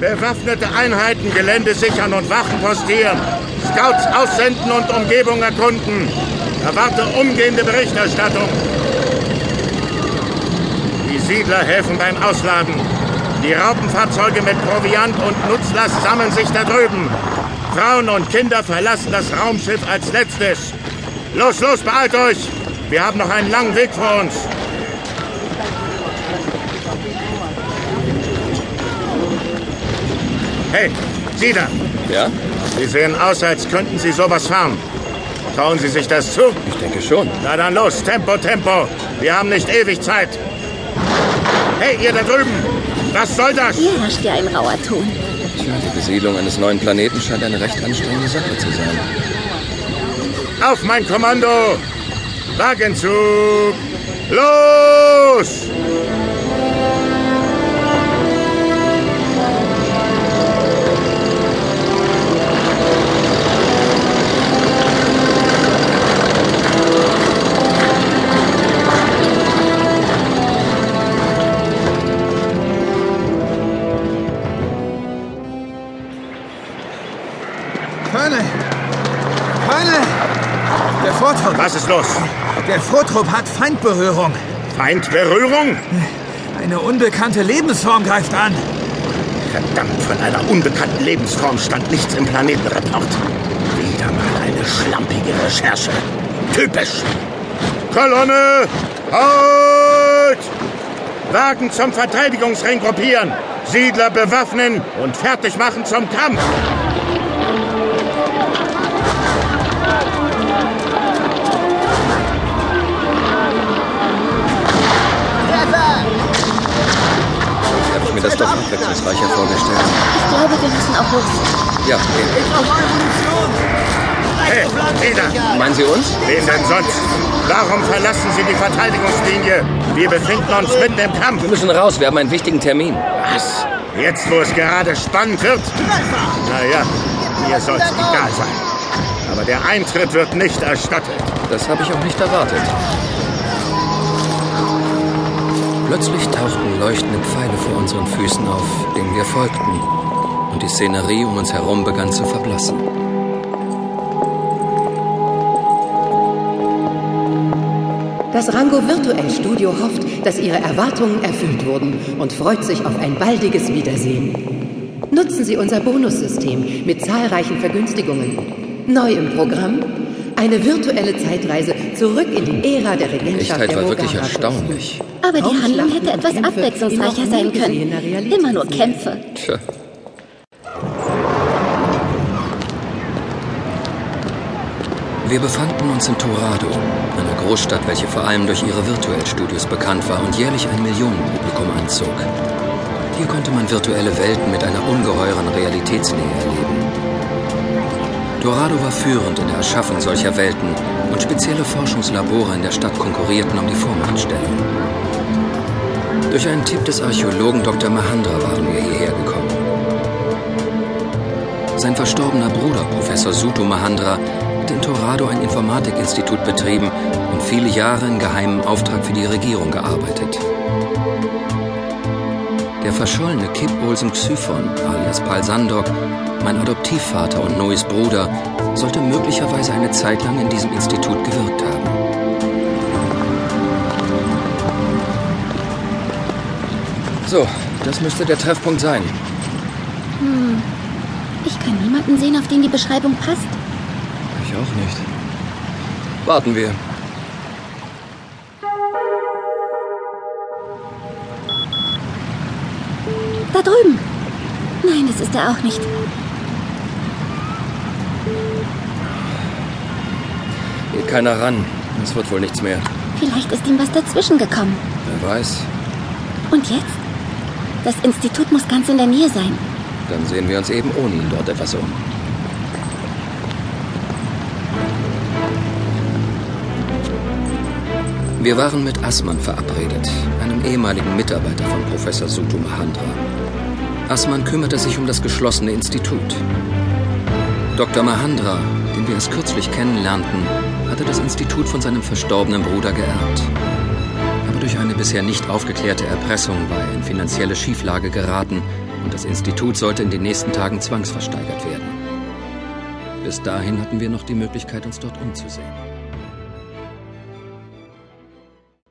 Bewaffnete Einheiten Gelände sichern und Wachen postieren. Scouts aussenden und Umgebung erkunden. Erwarte umgehende Berichterstattung. Die Siedler helfen beim Ausladen. Die Raupenfahrzeuge mit Proviant und Nutzlast sammeln sich da drüben. Frauen und Kinder verlassen das Raumschiff als letztes. Los, los, beeilt euch! Wir haben noch einen langen Weg vor uns. Hey, Sie da! Ja? Sie sehen aus, als könnten Sie sowas fahren. Trauen Sie sich das zu? Ich denke schon. Na dann los, Tempo, Tempo. Wir haben nicht ewig Zeit. Hey, ihr da drüben! Was soll das? Hier herrscht ja ein rauer Ton. Tja, die Besiedlung eines neuen Planeten scheint eine recht anstrengende Sache zu sein. Auf mein Kommando! Wagenzug! Los! Colonel! Colonel! Der Vortrupp! Was ist los? Der Vortrupp hat Feindberührung. Feindberührung? Eine unbekannte Lebensform greift an. Verdammt, von einer unbekannten Lebensform stand nichts im Planetenreport. Wieder mal eine schlampige Recherche. Typisch. Kolonne! Halt! Wagen zum Verteidigungsring gruppieren. Siedler bewaffnen und fertig machen zum Kampf. Mir das doch abwechslungsreicher vorgestellt. Ich glaube, wir müssen auch los. Ja, okay. Hey, Peter, Meinen Sie uns? wen denn sonst? Warum verlassen Sie die Verteidigungslinie? Wir befinden uns mitten im Kampf. Wir müssen raus, wir haben einen wichtigen Termin. Was? Jetzt, wo es gerade spannend wird? Naja, mir soll's egal sein. Aber der Eintritt wird nicht erstattet. Das habe ich auch nicht erwartet. Plötzlich tauchten leuchtende Pfeile vor unseren Füßen auf, denen wir folgten. Und die Szenerie um uns herum begann zu verblassen. Das Rango Virtuell Studio hofft, dass Ihre Erwartungen erfüllt wurden und freut sich auf ein baldiges Wiedersehen. Nutzen Sie unser Bonussystem mit zahlreichen Vergünstigungen. Neu im Programm eine virtuelle Zeitreise zurück in die Ära der Regentschaft Echtheit der war wirklich erstaunlich. Aber die Handlung hätte etwas abwechslungsreicher in sein können. Immer nur Kämpfe. Tja. Wir befanden uns in Torado, einer Großstadt, welche vor allem durch ihre Virtuellstudios bekannt war und jährlich ein Millionenpublikum anzog. Hier konnte man virtuelle Welten mit einer ungeheuren Realitätsnähe erleben. Dorado war führend in der Erschaffung solcher Welten und spezielle Forschungslabore in der Stadt konkurrierten um die Vormachtstellung. Durch einen Tipp des Archäologen Dr. Mahandra waren wir hierher gekommen. Sein verstorbener Bruder, Professor Suto Mahandra, hat in Torado ein Informatikinstitut betrieben und viele Jahre in geheimem Auftrag für die Regierung gearbeitet. Der verschollene Kip Olsen Xyphon, alias Pal Sandok, mein Adoptivvater und Nois Bruder, sollte möglicherweise eine Zeit lang in diesem Institut gewirkt haben. So, das müsste der Treffpunkt sein. Ich kann niemanden sehen, auf den die Beschreibung passt. Ich auch nicht. Warten wir. Da drüben. Nein, das ist er auch nicht. Geht keiner ran. Es wird wohl nichts mehr. Vielleicht ist ihm was dazwischen gekommen. Wer weiß. Und jetzt? Das Institut muss ganz in der Nähe sein. Dann sehen wir uns eben ohne ihn dort etwas um. Wir waren mit Assmann verabredet, einem ehemaligen Mitarbeiter von Professor Sutu Mahandra. Assmann kümmerte sich um das geschlossene Institut. Dr. Mahandra, den wir erst kürzlich kennenlernten, hatte das Institut von seinem verstorbenen Bruder geerbt. Aber durch eine bisher nicht aufgeklärte Erpressung war er in finanzielle Schieflage geraten und das Institut sollte in den nächsten Tagen zwangsversteigert werden. Bis dahin hatten wir noch die Möglichkeit, uns dort umzusehen.